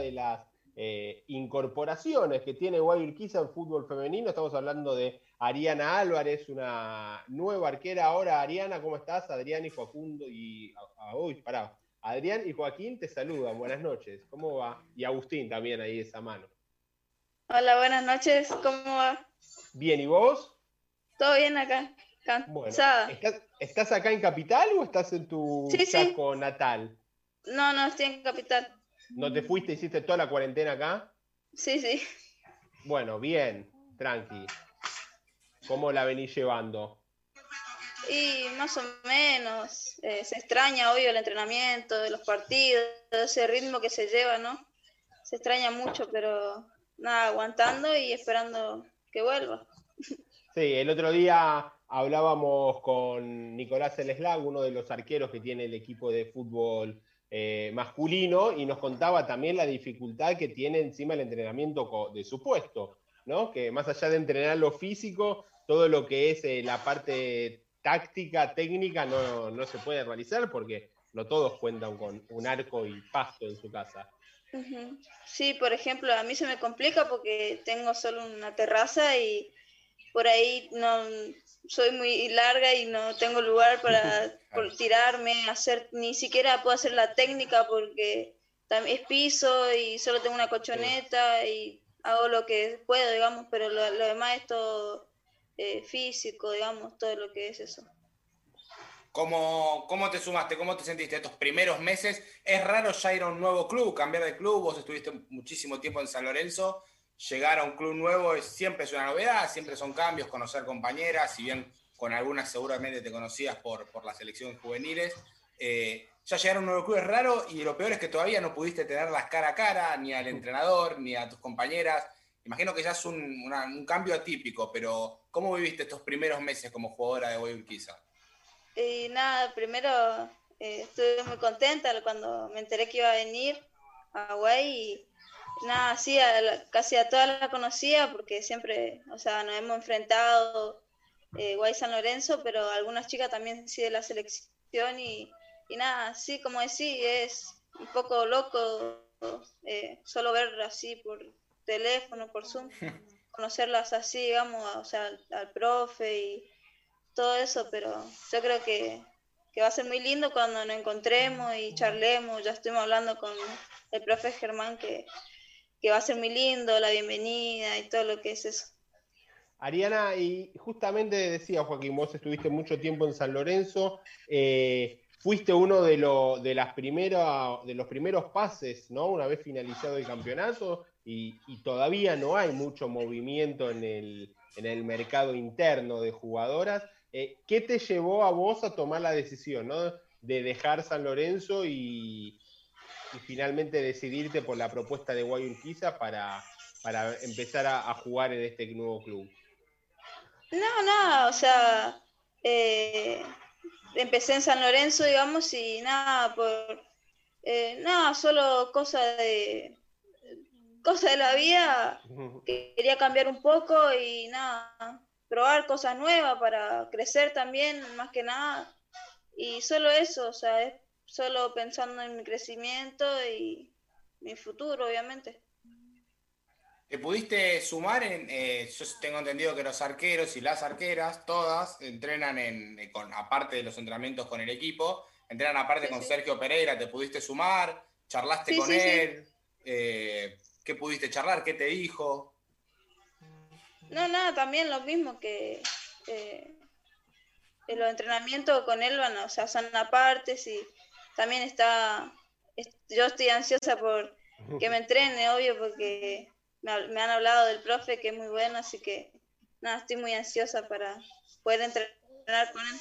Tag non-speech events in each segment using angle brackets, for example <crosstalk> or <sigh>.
de las eh, incorporaciones que tiene Guayurquiza en fútbol femenino. Estamos hablando de Ariana Álvarez, una nueva arquera. Ahora, Ariana, ¿cómo estás? Adrián y Facundo y. uy, pará. Adrián y Joaquín te saludan. Buenas noches. ¿Cómo va? Y Agustín también ahí esa mano. Hola, buenas noches. ¿Cómo va? Bien, ¿y vos? Todo bien acá. Cansada. ¿estás, acá en Capital o estás en tu saco natal? No, no, estoy en Capital. ¿No te fuiste, hiciste toda la cuarentena acá? Sí, sí. Bueno, bien, tranqui. ¿Cómo la venís llevando? Y más o menos. Eh, se extraña, obvio, el entrenamiento, los partidos, ese ritmo que se lleva, ¿no? Se extraña mucho, pero nada, aguantando y esperando que vuelva. Sí, el otro día hablábamos con Nicolás Eleslag, uno de los arqueros que tiene el equipo de fútbol eh, masculino y nos contaba también la dificultad que tiene encima el entrenamiento de su puesto, ¿no? Que más allá de entrenar lo físico, todo lo que es eh, la parte táctica, técnica, no, no, se puede realizar porque no todos cuentan con un arco y pasto en su casa. Sí, por ejemplo, a mí se me complica porque tengo solo una terraza y por ahí no soy muy larga y no tengo lugar para <laughs> tirarme, hacer, ni siquiera puedo hacer la técnica porque también es piso y solo tengo una cochoneta y hago lo que puedo, digamos, pero lo, demás es todo eh, físico, digamos, todo lo que es eso. ¿Cómo, ¿Cómo te sumaste? ¿Cómo te sentiste estos primeros meses? Es raro ya ir a un nuevo club, cambiar de club, vos estuviste muchísimo tiempo en San Lorenzo llegar a un club nuevo es, siempre una novedad, siempre son cambios, conocer compañeras, si bien con algunas seguramente te conocías por, por las selecciones juveniles. Eh, ya llegar a un nuevo club es raro y lo peor es que todavía no pudiste tenerlas cara a cara, ni al entrenador, ni a tus compañeras. Imagino que ya es un, cambio atípico, pero ¿cómo viviste estos primeros meses como jugadora de Guayurquiza? Y nada, primero eh, estuve muy contenta cuando me enteré que iba a venir a Guay nada, sí, casi a todas la conocía porque siempre, o sea, nos hemos enfrentado eh, Guay San Lorenzo, pero algunas chicas también sí de la selección y, nada, sí, como decís, es un poco loco eh, solo ver así por teléfono, por Zoom, <laughs> conocerlas así, digamos, o sea, al, profe y todo eso, pero yo creo que, que va a ser muy lindo cuando nos encontremos y charlemos, ya estuvimos hablando con el profe Germán que que va a ser muy lindo, la bienvenida y todo lo que es eso. Ariana, y justamente decía Joaquín, vos estuviste mucho tiempo en San Lorenzo, eh, fuiste uno de, de, las de los primeros pases, ¿no? Una vez finalizado el campeonato, y, todavía no hay mucho movimiento en el, en el mercado interno de jugadoras. Eh, ¿Qué te llevó a vos a tomar la decisión, ¿no? De dejar San Lorenzo y, y finalmente decidirte por la propuesta de Guayurquiza para, para empezar a, jugar en este nuevo club? No, no, o sea, eh, empecé en San Lorenzo, digamos, y nada, por eh, nada, solo cosa de cosa de la vida, quería cambiar un poco y nada, probar cosas nuevas para crecer también, más que nada, y solo eso, o sea, es solo pensando en mi crecimiento y mi futuro, obviamente. ¿Te pudiste sumar en, eh, yo tengo entendido que los arqueros y las arqueras, todas, entrenan en, eh, con, aparte de los entrenamientos con el equipo, entrenan aparte con Sergio Pereira, ¿te pudiste sumar? ¿Charlaste con él? Eh, ¿Qué pudiste charlar? ¿Qué te dijo? No, nada, también lo mismo que los entrenamientos con él van, o sea, son aparte, y también está, yo estoy ansiosa por que me entrene, obvio, porque me, han hablado del profe que es muy bueno, así que nada, estoy muy ansiosa para poder entrenar con él.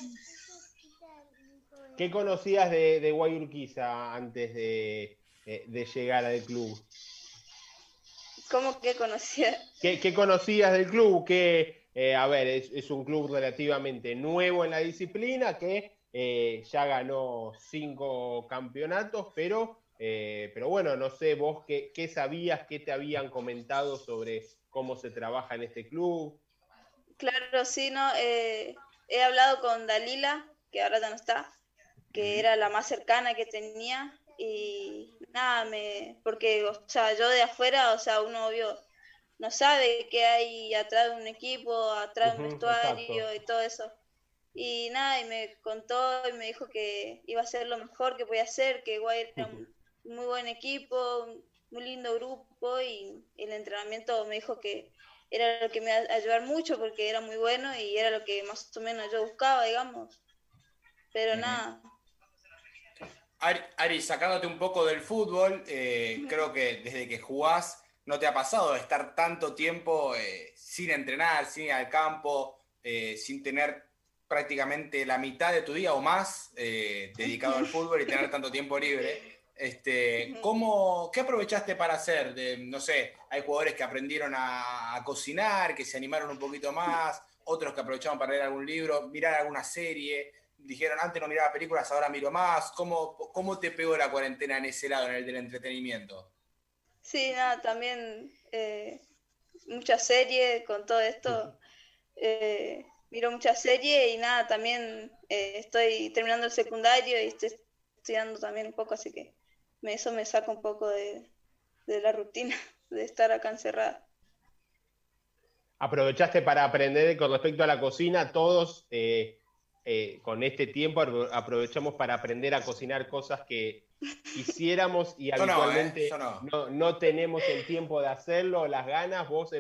¿Qué conocías de, de Guayurquiza antes de, llegar al club? ¿Cómo que conocías? ¿Qué, conocías del club? Que, eh, a ver, es, es, un club relativamente nuevo en la disciplina que eh, ya ganó cinco campeonatos, pero, eh, pero bueno, no sé vos qué, qué, sabías, qué te habían comentado sobre cómo se trabaja en este club. Claro, sí, no, eh, he hablado con Dalila, que ahora ya no está, que era la más cercana que tenía, y nada, me, porque, o sea, yo de afuera, o sea, uno obvio no sabe qué hay atrás de un equipo, atrás de un vestuario y todo eso. Y nada, y me contó y me dijo que iba a ser lo mejor que podía hacer, que igual era un muy buen equipo, un muy lindo grupo y el entrenamiento me dijo que era lo que me iba a ayudar mucho porque era muy bueno y era lo que más o menos yo buscaba, digamos. Pero nada. Ari, sacándote un poco del fútbol, eh, creo que desde que jugás no te ha pasado estar tanto tiempo eh, sin entrenar, sin ir al campo, eh, sin tener prácticamente la mitad de tu día o más dedicado al fútbol y tener tanto tiempo libre. <laughs> Este, ¿cómo, ¿Qué aprovechaste para hacer? De, no sé, hay jugadores que aprendieron a, cocinar, que se animaron un poquito más, otros que aprovecharon para leer algún libro, mirar alguna serie, dijeron antes no miraba películas, ahora miro más. ¿Cómo, cómo te pegó la cuarentena en ese lado, en el del entretenimiento? Sí, nada, también eh, muchas series con todo esto. Eh, miro muchas series y nada, también eh, estoy terminando el secundario y estoy estudiando también un poco, así que eso me saca un poco de, la rutina <laughs> de estar acá encerrada. Aprovechaste para aprender con respecto a la cocina, todos eh, eh, con este tiempo aprovechamos para aprender a cocinar cosas que quisiéramos y habitualmente no, no, tenemos el tiempo de hacerlo, las ganas. ¿Vos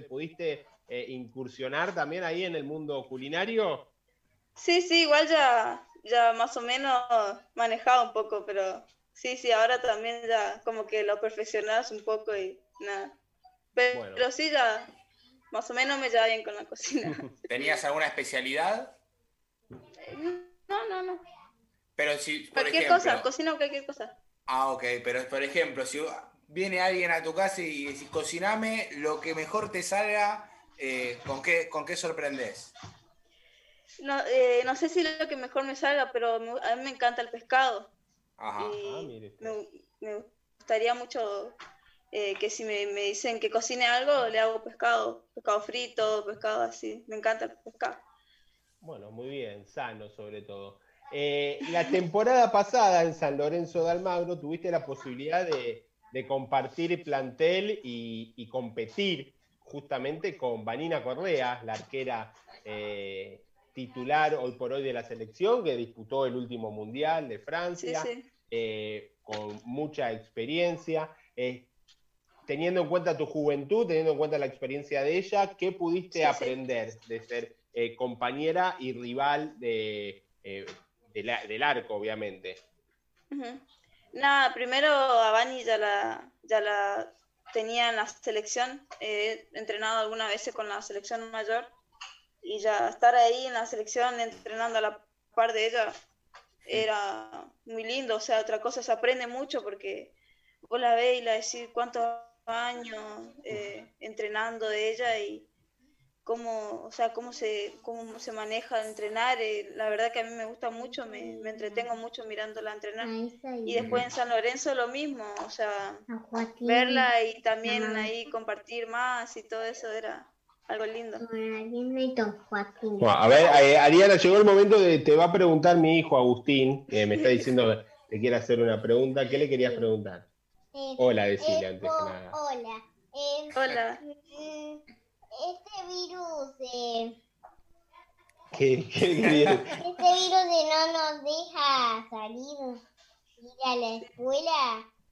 eh, incursionar también ahí en el mundo culinario? Sí, sí, igual ya, ya más o menos manejaba un poco, pero Sí, sí, ahora también ya como que lo perfeccionas un poco y nada. Pero, sí, ya más o menos me lleva bien con la cocina. <laughs> ¿Tenías alguna especialidad? No, no, no. Pero si, por cualquier cosa, cocino cualquier cosa. Ah, ok, pero por ejemplo, si viene alguien a tu casa y decís, cociname lo que mejor te salga, eh, ¿con, qué, ¿con qué sorprendes? No, eh, no sé si lo que mejor me salga, pero a mí me encanta el pescado. Ajá. Ah, me, gustaría mucho eh, que si me, dicen que cocine algo, le hago pescado, pescado frito, pescado así. Me encanta el pescado. Bueno, muy bien, sano sobre todo. Eh, la temporada pasada en San Lorenzo de Almagro tuviste la posibilidad de, compartir plantel y, competir justamente con Vanina Correa, la arquera eh, titular hoy por hoy de la selección, que disputó el último mundial de Francia, eh, con mucha experiencia. Eh, teniendo en cuenta tu juventud, teniendo en cuenta la experiencia de ella, ¿qué pudiste aprender de ser compañera y rival de, del arco, obviamente? Nada, primero a ya la, ya la tenía en la selección, he entrenado algunas veces con la selección mayor y ya estar ahí en la selección entrenando a la par de ella era muy lindo, o sea, otra cosa se aprende mucho porque vos la ves y la decís cuántos años eh, entrenando de ella y cómo, o sea, cómo se, cómo se maneja entrenar, eh, la verdad que a mí me gusta mucho, me, me entretengo mucho mirándola entrenar. Y después en San Lorenzo lo mismo, o sea, verla y también ahí compartir más y todo eso era, algo lindo. a ver, eh, Ariana, llegó el momento de, te va a preguntar mi hijo Agustín, que me está diciendo que quiere hacer una pregunta. ¿Qué le querías preguntar? hola, decile antes que nada. Hola. hola. Este virus de... ¿Qué, qué <laughs> Este virus de no nos deja salir, ir a la escuela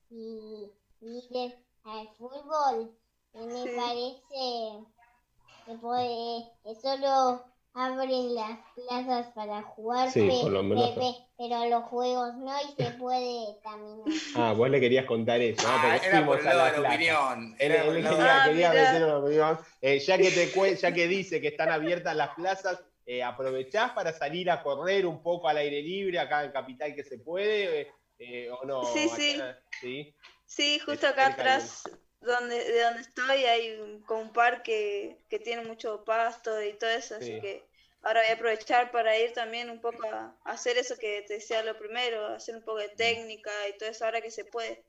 y ir al fútbol. Y me parece que, solo abren las plazas para jugar, pero, los juegos no y se puede caminar. Ah, vos le querías contar eso, ¿no? Ah, era por la, la opinión. Él, quería, quería meter una opinión. Eh, ya, que te, ya que dice que están abiertas las plazas, eh, ¿aprovechás para salir a correr un poco al aire libre acá en Capital que se puede? Eh, ¿O no? Sí, sí. sí. Sí, justo acá atrás donde, de donde estoy hay un, un parque que tiene mucho pasto y todo eso, así que ahora voy a aprovechar para ir también un poco a, hacer eso que te decía lo primero, hacer un poco de técnica y todo eso ahora que se puede.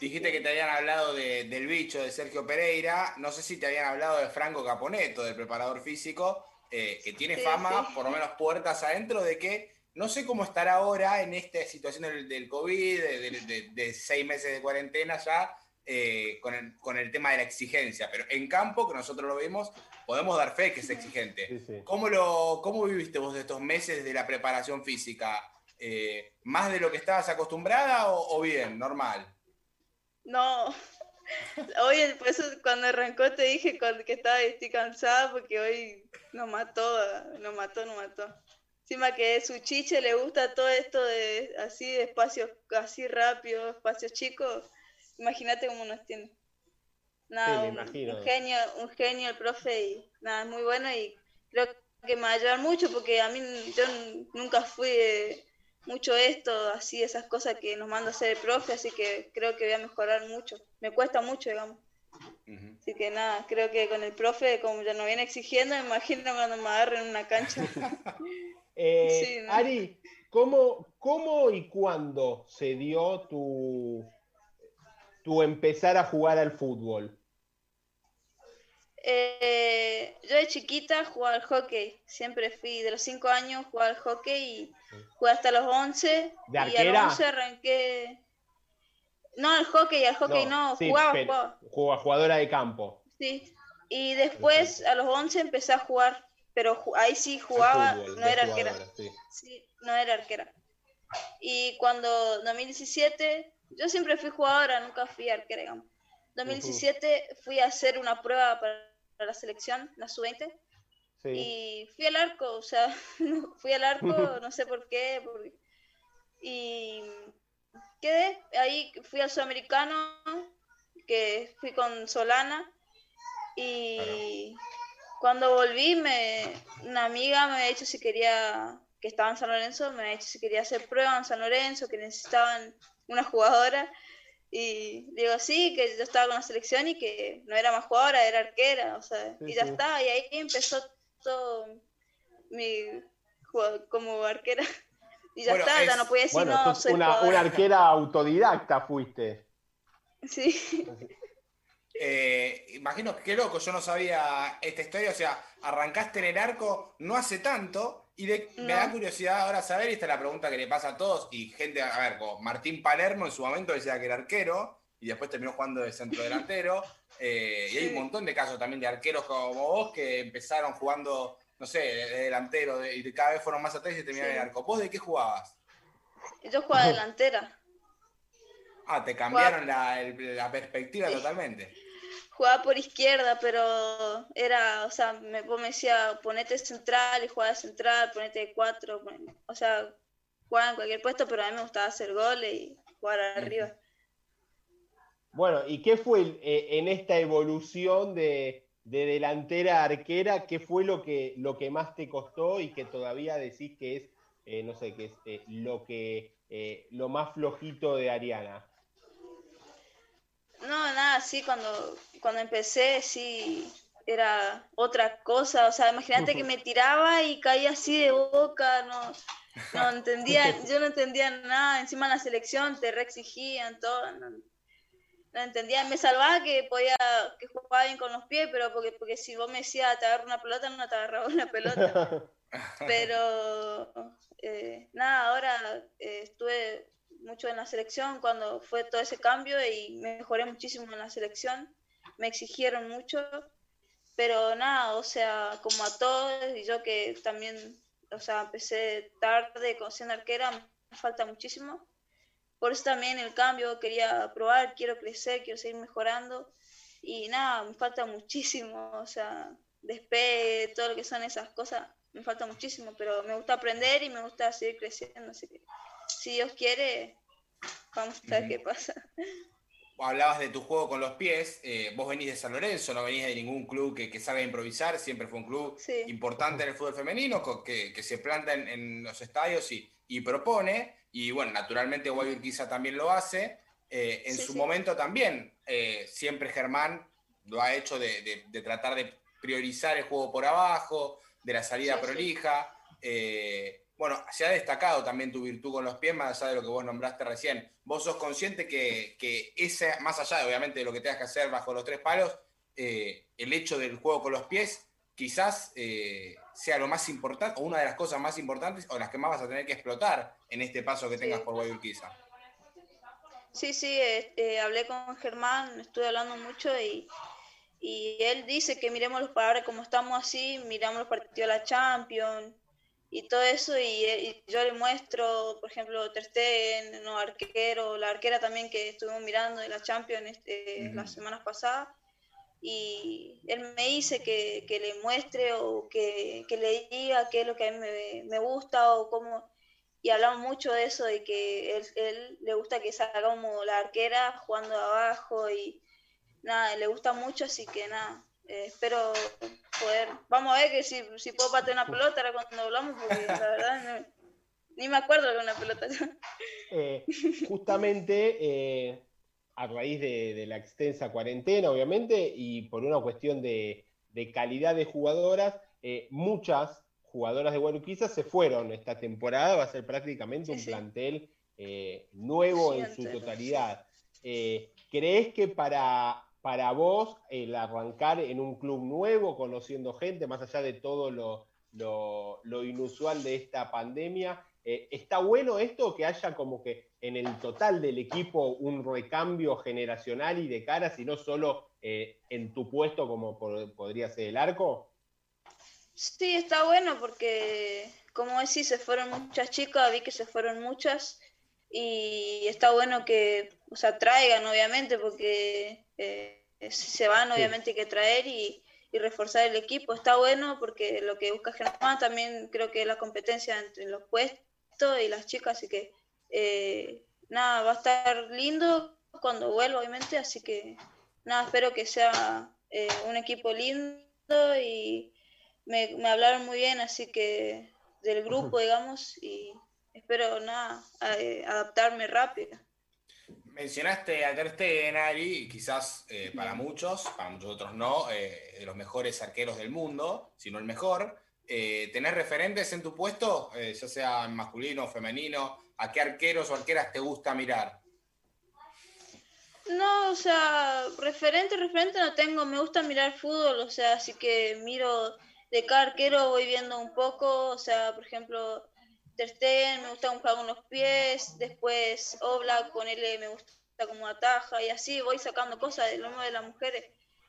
Dijiste que te habían hablado del bicho de Sergio Pereira, no sé si te habían hablado de Franco Caponeto, del preparador físico, eh, que tiene fama, por lo menos puertas adentro, de que No sé cómo estará ahora en esta situación del, del COVID, de, seis meses de cuarentena ya, eh, con, el, tema de la exigencia, pero en campo, que nosotros lo vimos, podemos dar fe que es exigente. ¿Cómo, lo, ¿Cómo viviste vos de estos meses de la preparación física? Eh, ¿Más de lo que estabas acostumbrada o, bien, normal? No, <laughs> hoy por eso cuando arrancó te dije que estaba estoy cansada porque hoy nos mató, nos mató, nos mató. Encima que su chiche le gusta todo esto de así de espacios así rápido, espacios chicos imagínate cómo nos tiene. Nada, un, genio, un genio el profe y nada, es muy bueno y creo que me va a ayudar mucho porque a mí yo nunca fui mucho esto, así esas cosas que nos manda a hacer el profe, así que creo que voy a mejorar mucho. Me cuesta mucho, digamos. Así que nada, creo que con el profe, como ya nos viene exigiendo, me imagino cuando me agarren en una cancha. <laughs> eh, Ari, ¿cómo, ¿cómo y cuándo se dio tu, tu empezar a jugar al fútbol? Eh, yo de chiquita jugaba al hockey, siempre fui de los 5 años jugaba al hockey y jugué hasta los 11. ¿De arquera? Y a los 11 arranqué. No, al hockey, al hockey no, jugaba, jugaba. Jugadora de campo. Sí, y después a los 11 empecé a jugar, pero ahí sí jugaba, no era arquera. Sí. no era arquera. Y cuando 2017 yo siempre fui jugadora, nunca fui arquera, digamos. 2017 fui a hacer una prueba para la selección, la sub-20, y fui al arco, o sea, <laughs> fui al arco, <laughs> no sé por qué, y quedé, ahí fui al sudamericano, que fui con Solana, y cuando volví, me, una amiga me había dicho si quería, que estaba en San Lorenzo, me había dicho si quería hacer prueba en San Lorenzo, que necesitaban una jugadora. Y digo, sí, que yo estaba con la selección y que no era más jugadora, era arquera, o sea, y ya está, y ahí empezó todo mi como arquera. Y ya está, ya no podía decir no, soy una, una, arquera autodidacta fuiste. Sí. Eh, imagino, qué loco, yo no sabía esta historia, o sea, arrancaste en el arco no hace tanto, y me da curiosidad ahora saber, y esta es la pregunta que le pasa a todos, y gente, a ver, como Martín Palermo en su momento decía que era arquero, y después terminó jugando de centro delantero, <laughs> eh, y hay un montón de casos también de arqueros como vos que empezaron jugando, no sé, de, delantero, y cada vez fueron más atrás y terminaron en el arco. ¿Vos de qué jugabas? Yo jugaba <laughs> delantera. Ah, te cambiaron la, perspectiva totalmente jugaba por izquierda, pero era, o sea, me, vos me decía, ponete central y jugaba central, ponete de cuatro, o sea, jugaba en cualquier puesto, pero a mí me gustaba hacer goles y jugar arriba. Bueno, ¿y qué fue eh, en esta evolución de, delantera arquera, qué fue lo que, lo que más te costó y que todavía decís que es, eh, no sé, que es eh, lo, que, lo más flojito de Ariana? No, nada, sí, cuando, cuando empecé, sí, era otra cosa. O sea, imagínate que me tiraba y caía así de boca, no, no <laughs> entendía, yo no entendía nada. Encima en la selección te reexigían todo, no, no, entendía. Me salvaba que podía, que jugaba bien con los pies, pero porque, porque si vos me decías te agarro una pelota, no te agarraba una pelota. <laughs> Pero eh, nada, ahora eh, estuve mucho en la selección cuando fue todo ese cambio y mejoré muchísimo en la selección. Me exigieron mucho, pero nada, o sea, como a todos, y yo que también, o sea, empecé tarde con siendo arquera, me falta muchísimo. Por eso también el cambio, quería probar, quiero crecer, quiero seguir mejorando. Y nada, me falta muchísimo, o sea, despegue, todo lo que son esas cosas, me falta muchísimo, pero me gusta aprender y me gusta seguir creciendo, así que si Dios quiere, vamos a ver qué pasa. Hablabas de tu juego con los pies, eh, vos venís de San Lorenzo, no venís de ningún club que, que sabe improvisar, siempre fue un club importante en el fútbol femenino, que, que se planta en, los estadios y, y, propone, y bueno, naturalmente quizá también lo hace, eh, en su momento también, eh, siempre Germán lo ha hecho de, de, tratar de priorizar el juego por abajo, de la salida prolija, bueno, se ha destacado también tu virtud con los pies, más allá de lo que vos nombraste recién. ¿Vos sos consciente que, que ese, más allá de obviamente de lo que tengas que hacer bajo los tres palos, eh, el hecho del juego con los pies quizás eh, sea lo más importante, o una de las cosas más importantes, o las que más vas a tener que explotar en este paso que tengas por Guayurquiza. Sí, sí, este, hablé con Germán, estuve hablando mucho y, él dice que miremos los palabras como estamos así, miramos los partidos de la Champions y todo eso y, yo le muestro, por ejemplo, Ter Stegen, no, arquero, la arquera también que estuvimos mirando de la Champions este, las semanas pasadas y él me dice que, le muestre o que, le diga qué es lo que a mí me, gusta o cómo, y hablamos mucho de eso, de que él, él le gusta que salga como la arquera jugando abajo y nada, le gusta mucho, así que nada, eh, espero poder, vamos a ver que si, si puedo patear una pelota ahora cuando hablamos, porque la verdad ni me acuerdo de una pelota. Eh, justamente... Eh a raíz de, la extensa cuarentena, obviamente, y por una cuestión de, calidad de jugadoras, eh, muchas jugadoras de Guaruquiza se fueron esta temporada, va a ser prácticamente un plantel nuevo en su totalidad. ¿Crees que para, para vos el arrancar en un club nuevo, conociendo gente, más allá de todo lo, lo inusual de esta pandemia, eh, ¿Está bueno esto que haya como que en el total del equipo un recambio generacional y de caras y no solo eh, en tu puesto como podría ser el arco? Sí, está bueno porque, como decís, se fueron muchas chicas, vi que se fueron muchas y está bueno que, o sea, traigan obviamente porque eh, se van obviamente hay que traer y, y reforzar el equipo. Está bueno porque lo que busca Germán también creo que es la competencia entre los puestos y las chicas, así que eh, nada, va a estar lindo cuando vuelva, obviamente, así que nada, espero que sea eh, un equipo lindo y me, hablaron muy bien, así que del grupo, digamos, y espero nada, eh, adaptarme rápido. Mencionaste a Ter Stegen, Ari, quizás para muchos, para muchos otros no, de los mejores arqueros del mundo, sino el mejor. Eh, ¿tenés referentes en tu puesto, eh, ya sea masculino o femenino? ¿A qué arqueros o arqueras te gusta mirar? No, o sea, referente, referente no tengo, me gusta mirar fútbol, o sea, así que miro de cada arquero, voy viendo un poco, o sea, por ejemplo, Ter Stegen, me gusta jugar con los pies, después Oblak, con él me gusta como ataja, y así voy sacando cosas del lomo de las mujeres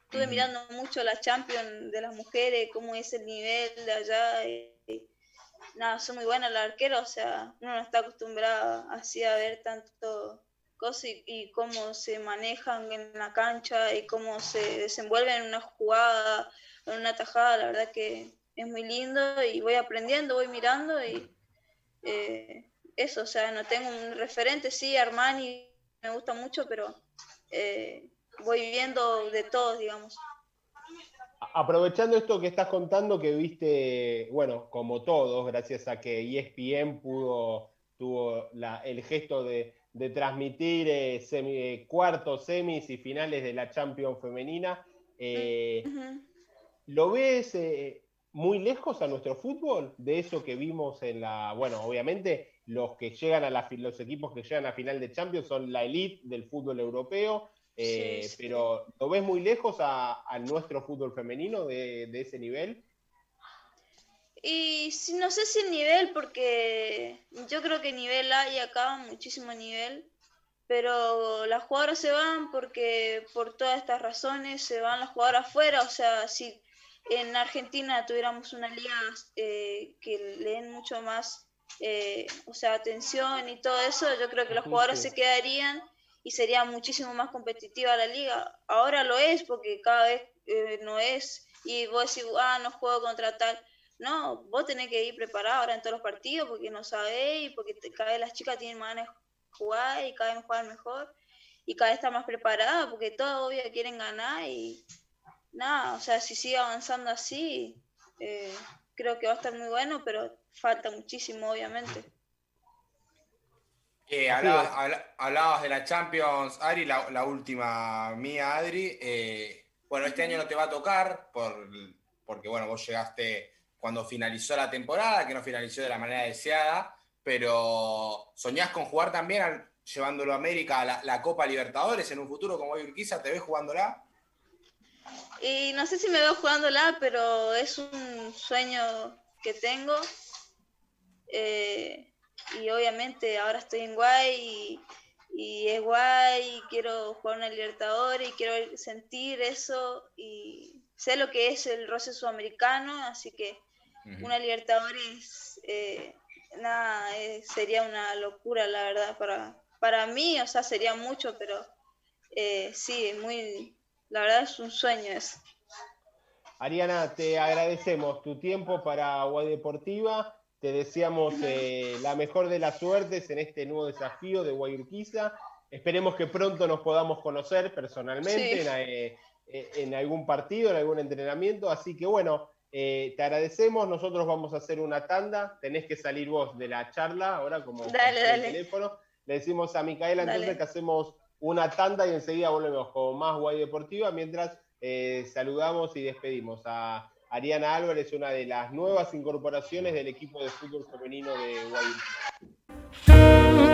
estuve mirando mucho la Champions de las mujeres, cómo es el nivel de allá. Y, nada, son muy buenas las arqueras, o sea, uno no está acostumbrado así a ver tanto cosas y, cómo se manejan en la cancha y cómo se desenvuelven en una jugada, en una tajada, la verdad que es muy lindo y voy aprendiendo, voy mirando y eh, eso, o sea, no tengo un referente, sí, Armani me gusta mucho, pero eh, voy viendo de todos, digamos. Aprovechando esto que estás contando, que viste, bueno, como todos, gracias a que ESPN pudo, tuvo el gesto de, transmitir eh, cuartos, semis y finales de la Champions femenina, eh, ¿lo ves muy lejos a nuestro fútbol de eso que vimos en la, bueno, obviamente los que llegan a la, los equipos que llegan a final de Champions son la elite del fútbol europeo, eh, pero ¿lo ves muy lejos a, nuestro fútbol femenino de, ese nivel? Y no sé si el nivel, porque yo creo que nivel hay acá, muchísimo nivel, pero las jugadoras se van porque por todas estas razones se van las jugadoras afuera, o sea, si en Argentina tuviéramos una liga eh, que le den mucho más, eh, o sea, atención y todo eso, yo creo que las jugadoras se quedarían y sería muchísimo más competitiva la liga. Ahora lo es porque cada vez eh, no es y vos decís, ah, no juego contra tal. No, vos tenés que ir preparado ahora en todos los partidos porque no sabéis, porque cada vez las chicas tienen más ganas de jugar y cada vez juegan mejor y cada vez están más preparadas porque todas obvio quieren ganar y nada, o sea, si sigue avanzando así, eh, creo que va a estar muy bueno, pero falta muchísimo obviamente. Eh, hablabas, de la Champions, Ari, la, última mía, Adri. Eh, bueno, este año no te va a tocar por, porque, bueno, vos llegaste cuando finalizó la temporada, que no finalizó de la manera deseada, pero ¿soñás con jugar también llevándolo a América a la, Copa Libertadores en un futuro como hoy Urquiza? ¿Te ves jugándola? Y no sé si me veo jugándola, pero es un sueño que tengo. Eh, y obviamente ahora estoy en Guay y, es guay, y quiero jugar una Libertadores y quiero sentir eso y sé lo que es el roce sudamericano, así que una Libertadores eh, nada, eh, sería una locura, la verdad, para, para mí, o sea, sería mucho, pero eh, sí, muy, la verdad es un sueño eso. Ariana, te agradecemos tu tiempo para Guay Deportiva. Te deseamos eh, la mejor de las suertes en este nuevo desafío de Guayurquiza. Esperemos que pronto nos podamos conocer personalmente en, en, algún partido, en algún entrenamiento. Así que bueno, eh, te agradecemos, nosotros vamos a hacer una tanda, tenés que salir vos de la charla ahora como dale, el teléfono. Le decimos a Micaela entonces que hacemos una tanda y enseguida volvemos con más Guay Deportiva, mientras eh, saludamos y despedimos a Ariana Álvarez, una de las nuevas incorporaciones del equipo de fútbol femenino de Guay.